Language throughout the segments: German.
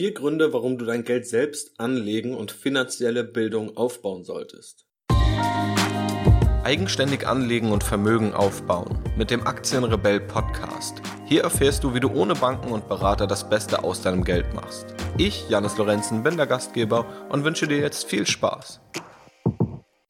Vier Gründe, warum du dein Geld selbst anlegen und finanzielle Bildung aufbauen solltest. Eigenständig anlegen und Vermögen aufbauen mit dem Aktienrebell Podcast. Hier erfährst du, wie du ohne Banken und Berater das Beste aus deinem Geld machst. Ich, Janis Lorenzen, bin der Gastgeber und wünsche dir jetzt viel Spaß.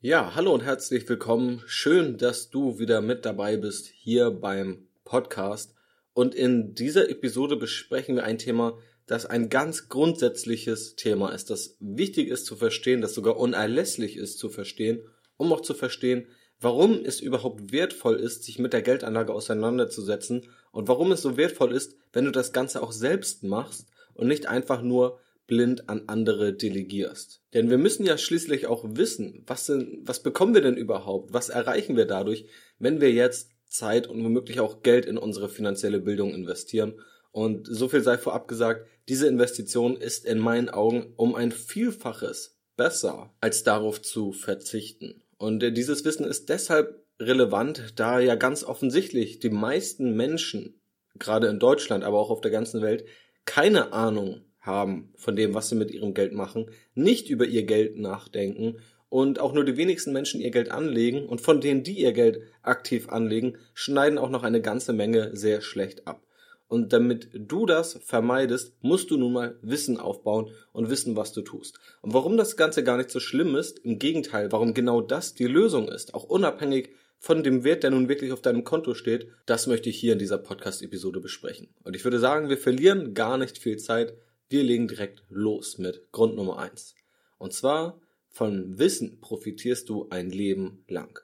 Ja, hallo und herzlich willkommen. Schön, dass du wieder mit dabei bist hier beim Podcast. Und in dieser Episode besprechen wir ein Thema, das ein ganz grundsätzliches Thema ist, das wichtig ist zu verstehen, das sogar unerlässlich ist zu verstehen, um auch zu verstehen, warum es überhaupt wertvoll ist, sich mit der Geldanlage auseinanderzusetzen und warum es so wertvoll ist, wenn du das Ganze auch selbst machst und nicht einfach nur blind an andere delegierst. Denn wir müssen ja schließlich auch wissen, was, sind, was bekommen wir denn überhaupt? Was erreichen wir dadurch, wenn wir jetzt Zeit und womöglich auch Geld in unsere finanzielle Bildung investieren und so viel sei vorab gesagt, diese Investition ist in meinen Augen um ein Vielfaches besser, als darauf zu verzichten. Und äh, dieses Wissen ist deshalb relevant, da ja ganz offensichtlich die meisten Menschen, gerade in Deutschland, aber auch auf der ganzen Welt, keine Ahnung haben von dem, was sie mit ihrem Geld machen, nicht über ihr Geld nachdenken und auch nur die wenigsten Menschen ihr Geld anlegen und von denen, die ihr Geld aktiv anlegen, schneiden auch noch eine ganze Menge sehr schlecht ab. Und damit du das vermeidest, musst du nun mal Wissen aufbauen und wissen, was du tust. Und warum das Ganze gar nicht so schlimm ist, im Gegenteil, warum genau das die Lösung ist, auch unabhängig von dem Wert, der nun wirklich auf deinem Konto steht, das möchte ich hier in dieser Podcast-Episode besprechen. Und ich würde sagen, wir verlieren gar nicht viel Zeit. Wir legen direkt los mit Grund Nummer eins. Und zwar, von Wissen profitierst du ein Leben lang.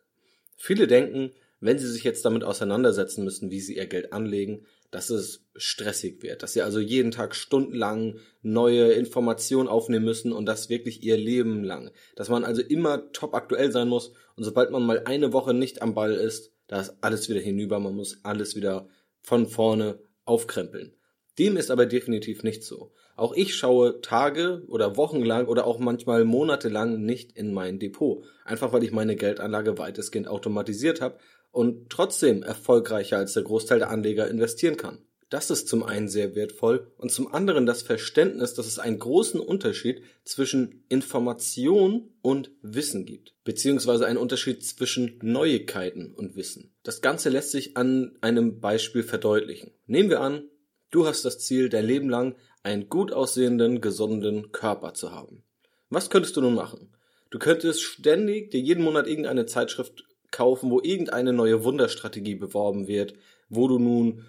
Viele denken, wenn sie sich jetzt damit auseinandersetzen müssen, wie sie ihr Geld anlegen, dass es stressig wird, dass sie also jeden Tag stundenlang neue Informationen aufnehmen müssen und das wirklich ihr Leben lang. Dass man also immer top aktuell sein muss und sobald man mal eine Woche nicht am Ball ist, da ist alles wieder hinüber, man muss alles wieder von vorne aufkrempeln. Dem ist aber definitiv nicht so. Auch ich schaue Tage oder Wochen lang oder auch manchmal Monate lang nicht in mein Depot. Einfach weil ich meine Geldanlage weitestgehend automatisiert habe und trotzdem erfolgreicher als der Großteil der Anleger investieren kann. Das ist zum einen sehr wertvoll und zum anderen das Verständnis, dass es einen großen Unterschied zwischen Information und Wissen gibt, beziehungsweise einen Unterschied zwischen Neuigkeiten und Wissen. Das Ganze lässt sich an einem Beispiel verdeutlichen. Nehmen wir an, du hast das Ziel, dein Leben lang einen gut aussehenden, gesunden Körper zu haben. Was könntest du nun machen? Du könntest ständig dir jeden Monat irgendeine Zeitschrift kaufen, wo irgendeine neue Wunderstrategie beworben wird, wo du nun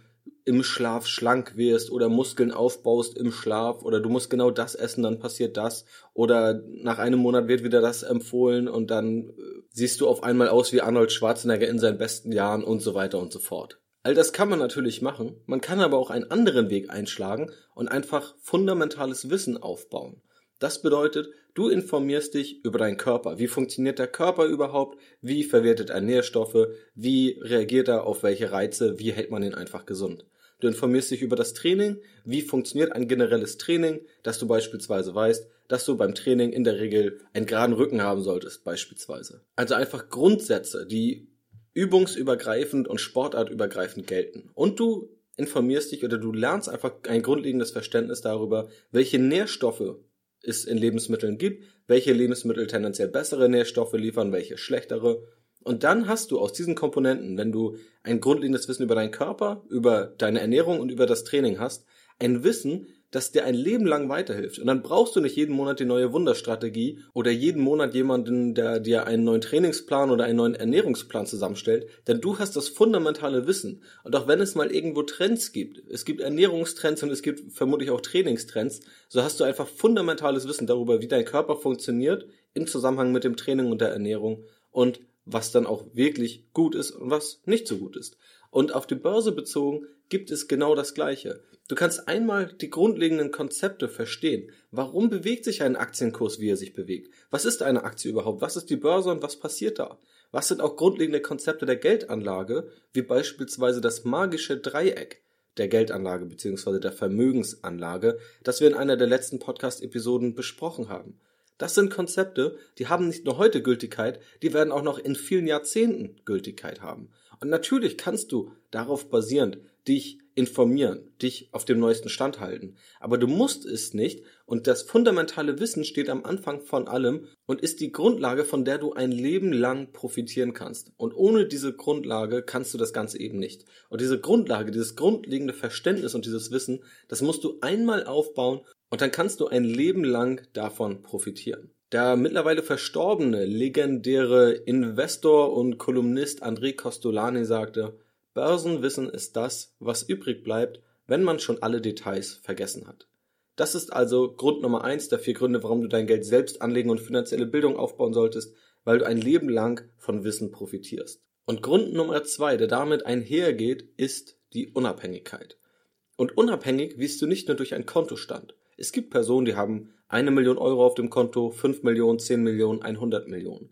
im Schlaf schlank wirst oder Muskeln aufbaust im Schlaf oder du musst genau das essen, dann passiert das oder nach einem Monat wird wieder das empfohlen und dann äh, siehst du auf einmal aus wie Arnold Schwarzenegger in seinen besten Jahren und so weiter und so fort. All das kann man natürlich machen, man kann aber auch einen anderen Weg einschlagen und einfach fundamentales Wissen aufbauen. Das bedeutet, du informierst dich über deinen Körper. Wie funktioniert der Körper überhaupt? Wie verwertet er Nährstoffe? Wie reagiert er auf welche Reize? Wie hält man ihn einfach gesund? Du informierst dich über das Training. Wie funktioniert ein generelles Training? Dass du beispielsweise weißt, dass du beim Training in der Regel einen geraden Rücken haben solltest, beispielsweise. Also einfach Grundsätze, die übungsübergreifend und sportartübergreifend gelten. Und du informierst dich oder du lernst einfach ein grundlegendes Verständnis darüber, welche Nährstoffe es in Lebensmitteln gibt, welche Lebensmittel tendenziell bessere Nährstoffe liefern, welche schlechtere. Und dann hast du aus diesen Komponenten, wenn du ein grundlegendes Wissen über deinen Körper, über deine Ernährung und über das Training hast, ein Wissen, das dir ein Leben lang weiterhilft. Und dann brauchst du nicht jeden Monat die neue Wunderstrategie oder jeden Monat jemanden, der dir einen neuen Trainingsplan oder einen neuen Ernährungsplan zusammenstellt, denn du hast das fundamentale Wissen. Und auch wenn es mal irgendwo Trends gibt, es gibt Ernährungstrends und es gibt vermutlich auch Trainingstrends, so hast du einfach fundamentales Wissen darüber, wie dein Körper funktioniert im Zusammenhang mit dem Training und der Ernährung und was dann auch wirklich gut ist und was nicht so gut ist. Und auf die Börse bezogen gibt es genau das Gleiche. Du kannst einmal die grundlegenden Konzepte verstehen. Warum bewegt sich ein Aktienkurs, wie er sich bewegt? Was ist eine Aktie überhaupt? Was ist die Börse und was passiert da? Was sind auch grundlegende Konzepte der Geldanlage, wie beispielsweise das magische Dreieck der Geldanlage bzw. der Vermögensanlage, das wir in einer der letzten Podcast-Episoden besprochen haben? Das sind Konzepte, die haben nicht nur heute Gültigkeit, die werden auch noch in vielen Jahrzehnten Gültigkeit haben. Und natürlich kannst du darauf basierend dich informieren, dich auf dem neuesten Stand halten. Aber du musst es nicht und das fundamentale Wissen steht am Anfang von allem und ist die Grundlage, von der du ein Leben lang profitieren kannst. Und ohne diese Grundlage kannst du das Ganze eben nicht. Und diese Grundlage, dieses grundlegende Verständnis und dieses Wissen, das musst du einmal aufbauen und dann kannst du ein Leben lang davon profitieren. Der mittlerweile verstorbene, legendäre Investor und Kolumnist André Costolani sagte, Börsenwissen ist das, was übrig bleibt, wenn man schon alle Details vergessen hat. Das ist also Grund Nummer eins der vier Gründe, warum du dein Geld selbst anlegen und finanzielle Bildung aufbauen solltest, weil du ein Leben lang von Wissen profitierst. Und Grund Nummer zwei, der damit einhergeht, ist die Unabhängigkeit. Und unabhängig wirst du nicht nur durch einen Kontostand. Es gibt Personen, die haben eine Million Euro auf dem Konto, fünf Millionen, zehn Millionen, 100 Millionen.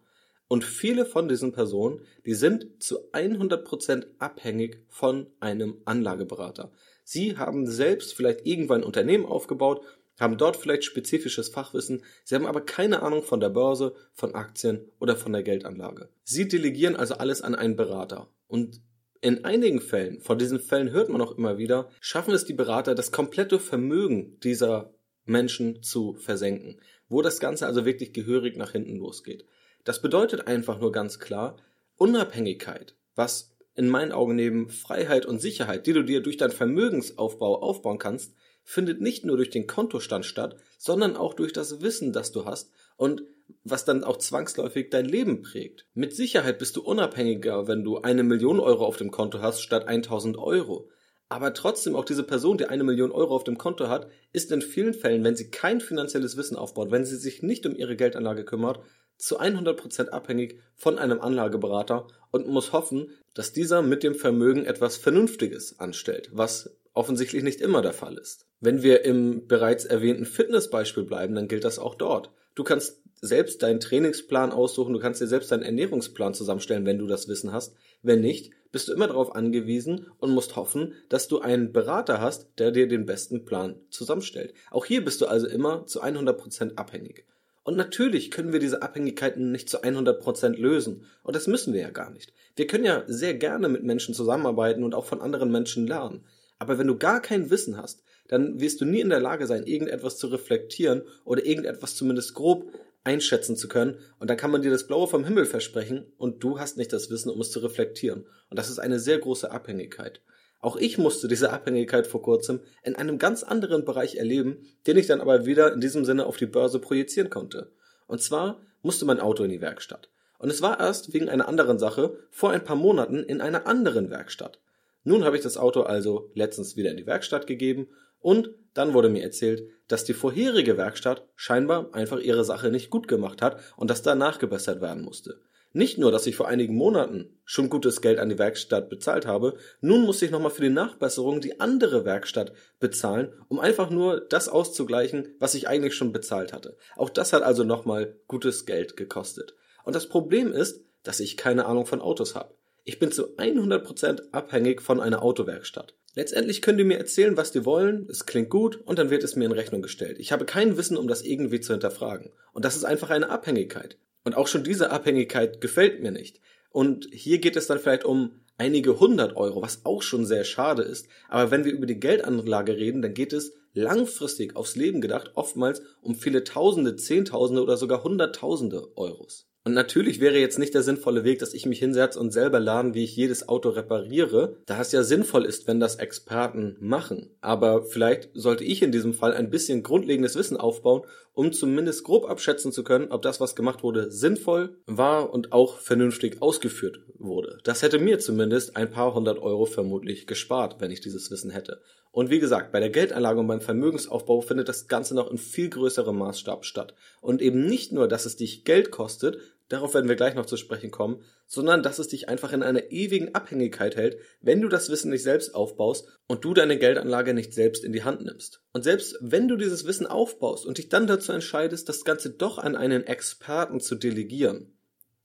Und viele von diesen Personen, die sind zu 100% abhängig von einem Anlageberater. Sie haben selbst vielleicht irgendwann ein Unternehmen aufgebaut, haben dort vielleicht spezifisches Fachwissen, sie haben aber keine Ahnung von der Börse, von Aktien oder von der Geldanlage. Sie delegieren also alles an einen Berater. Und in einigen Fällen, von diesen Fällen hört man auch immer wieder, schaffen es die Berater, das komplette Vermögen dieser Menschen zu versenken, wo das Ganze also wirklich gehörig nach hinten losgeht. Das bedeutet einfach nur ganz klar Unabhängigkeit, was in meinen Augen neben Freiheit und Sicherheit, die du dir durch deinen Vermögensaufbau aufbauen kannst, findet nicht nur durch den Kontostand statt, sondern auch durch das Wissen, das du hast und was dann auch zwangsläufig dein Leben prägt. Mit Sicherheit bist du unabhängiger, wenn du eine Million Euro auf dem Konto hast statt 1000 Euro. Aber trotzdem auch diese Person, die eine Million Euro auf dem Konto hat, ist in vielen Fällen, wenn sie kein finanzielles Wissen aufbaut, wenn sie sich nicht um ihre Geldanlage kümmert, zu 100% abhängig von einem Anlageberater und muss hoffen, dass dieser mit dem Vermögen etwas Vernünftiges anstellt, was offensichtlich nicht immer der Fall ist. Wenn wir im bereits erwähnten Fitnessbeispiel bleiben, dann gilt das auch dort. Du kannst selbst deinen Trainingsplan aussuchen, du kannst dir selbst deinen Ernährungsplan zusammenstellen, wenn du das Wissen hast. Wenn nicht, bist du immer darauf angewiesen und musst hoffen, dass du einen Berater hast, der dir den besten Plan zusammenstellt. Auch hier bist du also immer zu 100% abhängig. Und natürlich können wir diese Abhängigkeiten nicht zu 100% lösen. Und das müssen wir ja gar nicht. Wir können ja sehr gerne mit Menschen zusammenarbeiten und auch von anderen Menschen lernen. Aber wenn du gar kein Wissen hast, dann wirst du nie in der Lage sein, irgendetwas zu reflektieren oder irgendetwas zumindest grob einschätzen zu können. Und dann kann man dir das Blaue vom Himmel versprechen und du hast nicht das Wissen, um es zu reflektieren. Und das ist eine sehr große Abhängigkeit. Auch ich musste diese Abhängigkeit vor kurzem in einem ganz anderen Bereich erleben, den ich dann aber wieder in diesem Sinne auf die Börse projizieren konnte. Und zwar musste mein Auto in die Werkstatt. Und es war erst wegen einer anderen Sache vor ein paar Monaten in einer anderen Werkstatt. Nun habe ich das Auto also letztens wieder in die Werkstatt gegeben und dann wurde mir erzählt, dass die vorherige Werkstatt scheinbar einfach ihre Sache nicht gut gemacht hat und dass da nachgebessert werden musste. Nicht nur, dass ich vor einigen Monaten schon gutes Geld an die Werkstatt bezahlt habe, nun muss ich nochmal für die Nachbesserung die andere Werkstatt bezahlen, um einfach nur das auszugleichen, was ich eigentlich schon bezahlt hatte. Auch das hat also nochmal gutes Geld gekostet. Und das Problem ist, dass ich keine Ahnung von Autos habe. Ich bin zu 100% abhängig von einer Autowerkstatt. Letztendlich könnt ihr mir erzählen, was die wollen, es klingt gut und dann wird es mir in Rechnung gestellt. Ich habe kein Wissen, um das irgendwie zu hinterfragen. Und das ist einfach eine Abhängigkeit. Und auch schon diese Abhängigkeit gefällt mir nicht. Und hier geht es dann vielleicht um einige hundert Euro, was auch schon sehr schade ist. Aber wenn wir über die Geldanlage reden, dann geht es langfristig aufs Leben gedacht oftmals um viele Tausende, Zehntausende oder sogar Hunderttausende Euros. Und natürlich wäre jetzt nicht der sinnvolle Weg, dass ich mich hinsetze und selber lerne, wie ich jedes Auto repariere, da es ja sinnvoll ist, wenn das Experten machen. Aber vielleicht sollte ich in diesem Fall ein bisschen grundlegendes Wissen aufbauen, um zumindest grob abschätzen zu können, ob das, was gemacht wurde, sinnvoll war und auch vernünftig ausgeführt wurde. Das hätte mir zumindest ein paar hundert Euro vermutlich gespart, wenn ich dieses Wissen hätte. Und wie gesagt, bei der Geldanlage und beim Vermögensaufbau findet das Ganze noch in viel größerem Maßstab statt. Und eben nicht nur, dass es dich Geld kostet, darauf werden wir gleich noch zu sprechen kommen, sondern dass es dich einfach in einer ewigen Abhängigkeit hält, wenn du das Wissen nicht selbst aufbaust und du deine Geldanlage nicht selbst in die Hand nimmst. Und selbst wenn du dieses Wissen aufbaust und dich dann dazu entscheidest, das Ganze doch an einen Experten zu delegieren,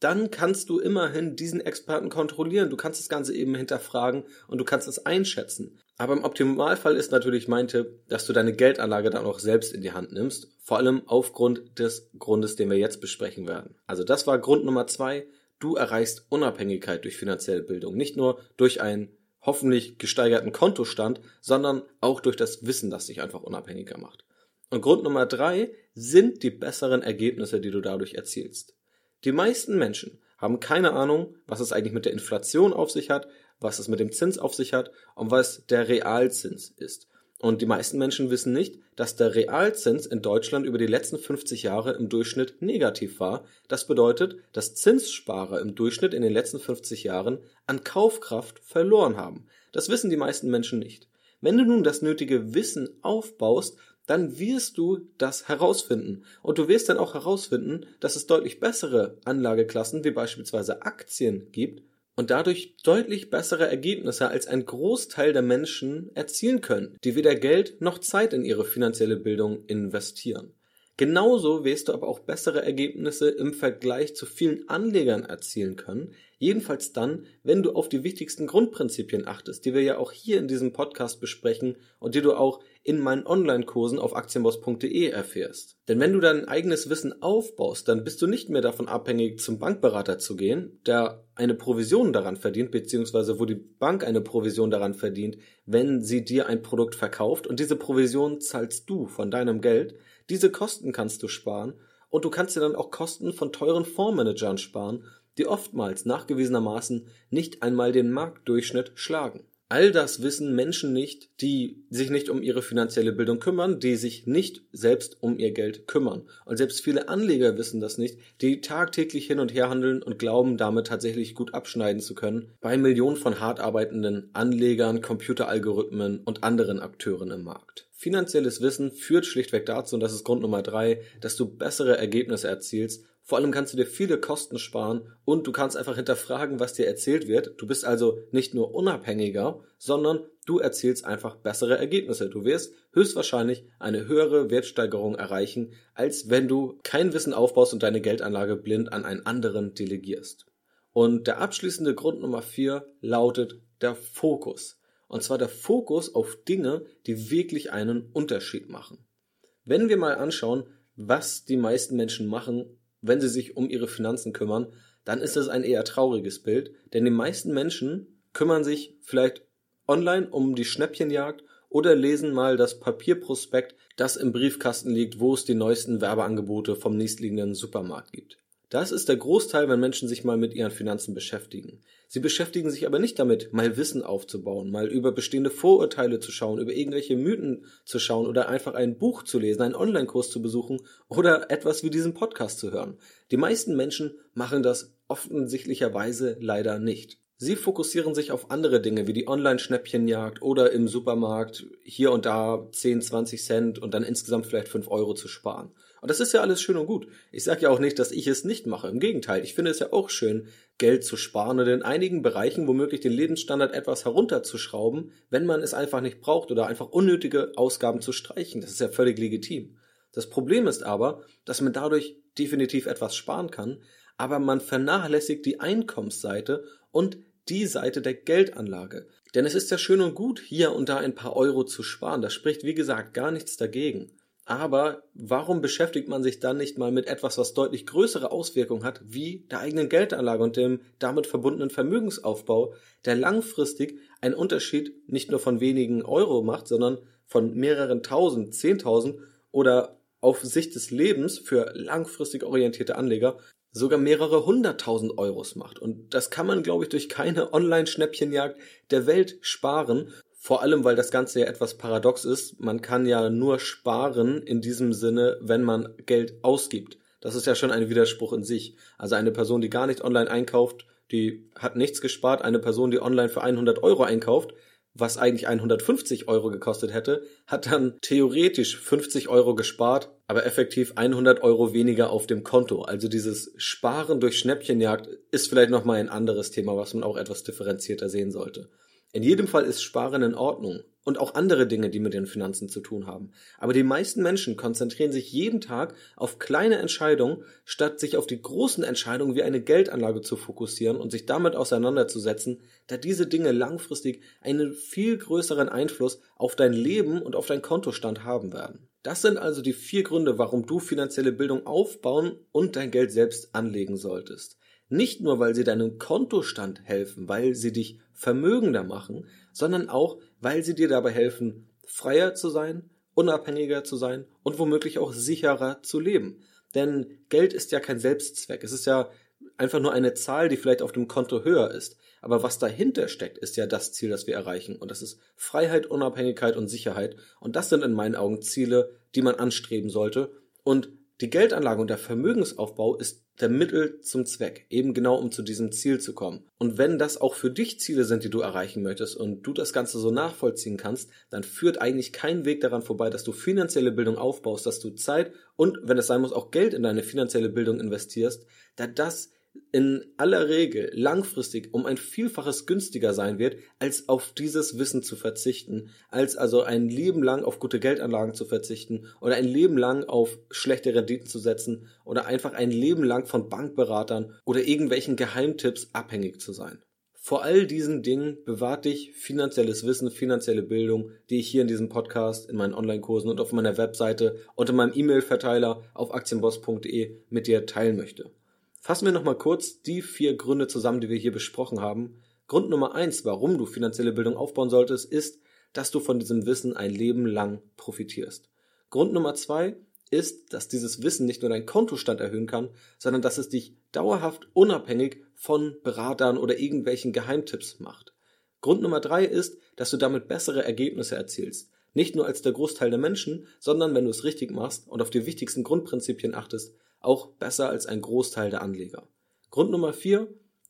dann kannst du immerhin diesen Experten kontrollieren. Du kannst das Ganze eben hinterfragen und du kannst es einschätzen. Aber im Optimalfall ist natürlich mein Tipp, dass du deine Geldanlage dann auch selbst in die Hand nimmst. Vor allem aufgrund des Grundes, den wir jetzt besprechen werden. Also das war Grund Nummer zwei. Du erreichst Unabhängigkeit durch finanzielle Bildung. Nicht nur durch ein hoffentlich gesteigerten Kontostand, sondern auch durch das Wissen, das dich einfach unabhängiger macht. Und Grund Nummer drei sind die besseren Ergebnisse, die du dadurch erzielst. Die meisten Menschen haben keine Ahnung, was es eigentlich mit der Inflation auf sich hat, was es mit dem Zins auf sich hat und was der Realzins ist. Und die meisten Menschen wissen nicht, dass der Realzins in Deutschland über die letzten 50 Jahre im Durchschnitt negativ war. Das bedeutet, dass Zinssparer im Durchschnitt in den letzten 50 Jahren an Kaufkraft verloren haben. Das wissen die meisten Menschen nicht. Wenn du nun das nötige Wissen aufbaust, dann wirst du das herausfinden. Und du wirst dann auch herausfinden, dass es deutlich bessere Anlageklassen wie beispielsweise Aktien gibt, und dadurch deutlich bessere Ergebnisse als ein Großteil der Menschen erzielen können, die weder Geld noch Zeit in ihre finanzielle Bildung investieren. Genauso wirst du aber auch bessere Ergebnisse im Vergleich zu vielen Anlegern erzielen können, jedenfalls dann, wenn du auf die wichtigsten Grundprinzipien achtest, die wir ja auch hier in diesem Podcast besprechen und die du auch in meinen Online-Kursen auf aktienboss.de erfährst. Denn wenn du dein eigenes Wissen aufbaust, dann bist du nicht mehr davon abhängig, zum Bankberater zu gehen, der eine Provision daran verdient, beziehungsweise wo die Bank eine Provision daran verdient, wenn sie dir ein Produkt verkauft und diese Provision zahlst du von deinem Geld. Diese Kosten kannst du sparen und du kannst dir dann auch Kosten von teuren Fondsmanagern sparen, die oftmals nachgewiesenermaßen nicht einmal den Marktdurchschnitt schlagen. All das wissen Menschen nicht, die sich nicht um ihre finanzielle Bildung kümmern, die sich nicht selbst um ihr Geld kümmern. Und selbst viele Anleger wissen das nicht, die tagtäglich hin und her handeln und glauben, damit tatsächlich gut abschneiden zu können, bei Millionen von hart arbeitenden Anlegern, Computeralgorithmen und anderen Akteuren im Markt. Finanzielles Wissen führt schlichtweg dazu, und das ist Grund Nummer drei, dass du bessere Ergebnisse erzielst vor allem kannst du dir viele Kosten sparen und du kannst einfach hinterfragen, was dir erzählt wird. Du bist also nicht nur unabhängiger, sondern du erzielst einfach bessere Ergebnisse. Du wirst höchstwahrscheinlich eine höhere Wertsteigerung erreichen, als wenn du kein Wissen aufbaust und deine Geldanlage blind an einen anderen delegierst. Und der abschließende Grund Nummer vier lautet der Fokus. Und zwar der Fokus auf Dinge, die wirklich einen Unterschied machen. Wenn wir mal anschauen, was die meisten Menschen machen, wenn sie sich um ihre Finanzen kümmern, dann ist das ein eher trauriges Bild, denn die meisten Menschen kümmern sich vielleicht online um die Schnäppchenjagd oder lesen mal das Papierprospekt, das im Briefkasten liegt, wo es die neuesten Werbeangebote vom nächstliegenden Supermarkt gibt. Das ist der Großteil, wenn Menschen sich mal mit ihren Finanzen beschäftigen. Sie beschäftigen sich aber nicht damit, mal Wissen aufzubauen, mal über bestehende Vorurteile zu schauen, über irgendwelche Mythen zu schauen oder einfach ein Buch zu lesen, einen Online-Kurs zu besuchen oder etwas wie diesen Podcast zu hören. Die meisten Menschen machen das offensichtlicherweise leider nicht. Sie fokussieren sich auf andere Dinge wie die Online-Schnäppchenjagd oder im Supermarkt hier und da 10, 20 Cent und dann insgesamt vielleicht 5 Euro zu sparen. Und das ist ja alles schön und gut. Ich sage ja auch nicht, dass ich es nicht mache. Im Gegenteil, ich finde es ja auch schön, Geld zu sparen und in einigen Bereichen womöglich den Lebensstandard etwas herunterzuschrauben, wenn man es einfach nicht braucht oder einfach unnötige Ausgaben zu streichen. Das ist ja völlig legitim. Das Problem ist aber, dass man dadurch definitiv etwas sparen kann, aber man vernachlässigt die Einkommensseite und die Seite der Geldanlage. Denn es ist ja schön und gut, hier und da ein paar Euro zu sparen. Das spricht, wie gesagt, gar nichts dagegen. Aber warum beschäftigt man sich dann nicht mal mit etwas, was deutlich größere Auswirkungen hat, wie der eigenen Geldanlage und dem damit verbundenen Vermögensaufbau, der langfristig einen Unterschied nicht nur von wenigen Euro macht, sondern von mehreren tausend, zehntausend oder auf Sicht des Lebens für langfristig orientierte Anleger sogar mehrere hunderttausend Euros macht. Und das kann man, glaube ich, durch keine Online-Schnäppchenjagd der Welt sparen. Vor allem, weil das Ganze ja etwas paradox ist. Man kann ja nur sparen in diesem Sinne, wenn man Geld ausgibt. Das ist ja schon ein Widerspruch in sich. Also eine Person, die gar nicht online einkauft, die hat nichts gespart. Eine Person, die online für 100 Euro einkauft, was eigentlich 150 Euro gekostet hätte, hat dann theoretisch 50 Euro gespart, aber effektiv 100 Euro weniger auf dem Konto. Also dieses Sparen durch Schnäppchenjagd ist vielleicht nochmal ein anderes Thema, was man auch etwas differenzierter sehen sollte. In jedem Fall ist Sparen in Ordnung und auch andere Dinge, die mit den Finanzen zu tun haben. Aber die meisten Menschen konzentrieren sich jeden Tag auf kleine Entscheidungen, statt sich auf die großen Entscheidungen wie eine Geldanlage zu fokussieren und sich damit auseinanderzusetzen, da diese Dinge langfristig einen viel größeren Einfluss auf dein Leben und auf dein Kontostand haben werden. Das sind also die vier Gründe, warum du finanzielle Bildung aufbauen und dein Geld selbst anlegen solltest. Nicht nur, weil sie deinem Kontostand helfen, weil sie dich vermögender machen, sondern auch, weil sie dir dabei helfen, freier zu sein, unabhängiger zu sein und womöglich auch sicherer zu leben. Denn Geld ist ja kein Selbstzweck. Es ist ja einfach nur eine Zahl, die vielleicht auf dem Konto höher ist. Aber was dahinter steckt, ist ja das Ziel, das wir erreichen. Und das ist Freiheit, Unabhängigkeit und Sicherheit. Und das sind in meinen Augen Ziele, die man anstreben sollte. Und die Geldanlage und der Vermögensaufbau ist der Mittel zum Zweck, eben genau um zu diesem Ziel zu kommen. Und wenn das auch für dich Ziele sind, die du erreichen möchtest und du das Ganze so nachvollziehen kannst, dann führt eigentlich kein Weg daran vorbei, dass du finanzielle Bildung aufbaust, dass du Zeit und, wenn es sein muss, auch Geld in deine finanzielle Bildung investierst, da das in aller Regel langfristig um ein Vielfaches günstiger sein wird, als auf dieses Wissen zu verzichten, als also ein Leben lang auf gute Geldanlagen zu verzichten oder ein Leben lang auf schlechte Renditen zu setzen oder einfach ein Leben lang von Bankberatern oder irgendwelchen Geheimtipps abhängig zu sein. Vor all diesen Dingen bewahrt dich finanzielles Wissen, finanzielle Bildung, die ich hier in diesem Podcast, in meinen Online-Kursen und auf meiner Webseite und in meinem E-Mail-Verteiler auf aktienboss.de mit dir teilen möchte. Fassen wir nochmal kurz die vier Gründe zusammen, die wir hier besprochen haben. Grund Nummer eins, warum du finanzielle Bildung aufbauen solltest, ist, dass du von diesem Wissen ein Leben lang profitierst. Grund Nummer zwei ist, dass dieses Wissen nicht nur deinen Kontostand erhöhen kann, sondern dass es dich dauerhaft unabhängig von Beratern oder irgendwelchen Geheimtipps macht. Grund Nummer drei ist, dass du damit bessere Ergebnisse erzielst. Nicht nur als der Großteil der Menschen, sondern wenn du es richtig machst und auf die wichtigsten Grundprinzipien achtest, auch besser als ein Großteil der Anleger. Grund Nummer vier,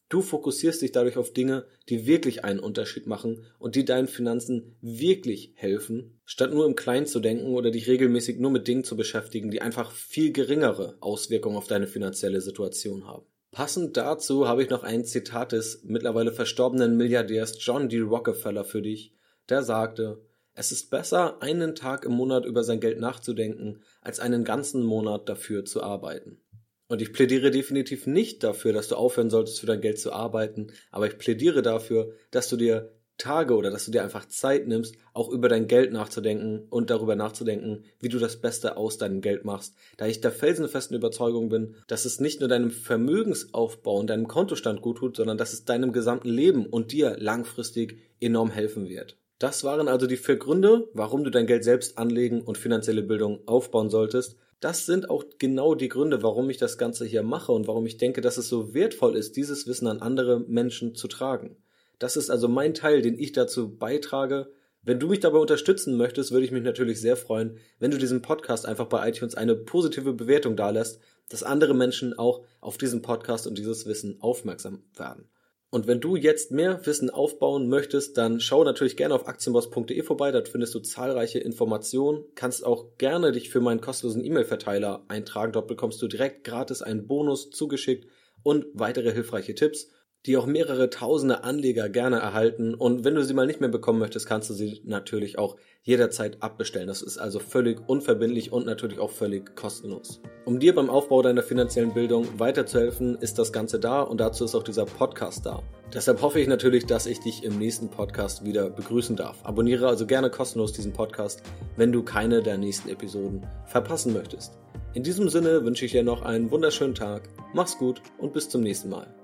du fokussierst dich dadurch auf Dinge, die wirklich einen Unterschied machen und die deinen Finanzen wirklich helfen, statt nur im Kleinen zu denken oder dich regelmäßig nur mit Dingen zu beschäftigen, die einfach viel geringere Auswirkungen auf deine finanzielle Situation haben. Passend dazu habe ich noch ein Zitat des mittlerweile verstorbenen Milliardärs John D. Rockefeller für dich, der sagte, es ist besser, einen Tag im Monat über sein Geld nachzudenken, als einen ganzen Monat dafür zu arbeiten. Und ich plädiere definitiv nicht dafür, dass du aufhören solltest, für dein Geld zu arbeiten, aber ich plädiere dafür, dass du dir Tage oder dass du dir einfach Zeit nimmst, auch über dein Geld nachzudenken und darüber nachzudenken, wie du das Beste aus deinem Geld machst, da ich der felsenfesten Überzeugung bin, dass es nicht nur deinem Vermögensaufbau und deinem Kontostand gut tut, sondern dass es deinem gesamten Leben und dir langfristig enorm helfen wird. Das waren also die vier Gründe, warum du dein Geld selbst anlegen und finanzielle Bildung aufbauen solltest. Das sind auch genau die Gründe, warum ich das Ganze hier mache und warum ich denke, dass es so wertvoll ist, dieses Wissen an andere Menschen zu tragen. Das ist also mein Teil, den ich dazu beitrage. Wenn du mich dabei unterstützen möchtest, würde ich mich natürlich sehr freuen, wenn du diesem Podcast einfach bei iTunes eine positive Bewertung dalässt, dass andere Menschen auch auf diesen Podcast und dieses Wissen aufmerksam werden. Und wenn du jetzt mehr Wissen aufbauen möchtest, dann schau natürlich gerne auf aktienboss.de vorbei. Dort findest du zahlreiche Informationen. Kannst auch gerne dich für meinen kostenlosen E-Mail-Verteiler eintragen. Dort bekommst du direkt gratis einen Bonus zugeschickt und weitere hilfreiche Tipps die auch mehrere tausende Anleger gerne erhalten. Und wenn du sie mal nicht mehr bekommen möchtest, kannst du sie natürlich auch jederzeit abbestellen. Das ist also völlig unverbindlich und natürlich auch völlig kostenlos. Um dir beim Aufbau deiner finanziellen Bildung weiterzuhelfen, ist das Ganze da und dazu ist auch dieser Podcast da. Deshalb hoffe ich natürlich, dass ich dich im nächsten Podcast wieder begrüßen darf. Abonniere also gerne kostenlos diesen Podcast, wenn du keine der nächsten Episoden verpassen möchtest. In diesem Sinne wünsche ich dir noch einen wunderschönen Tag, mach's gut und bis zum nächsten Mal.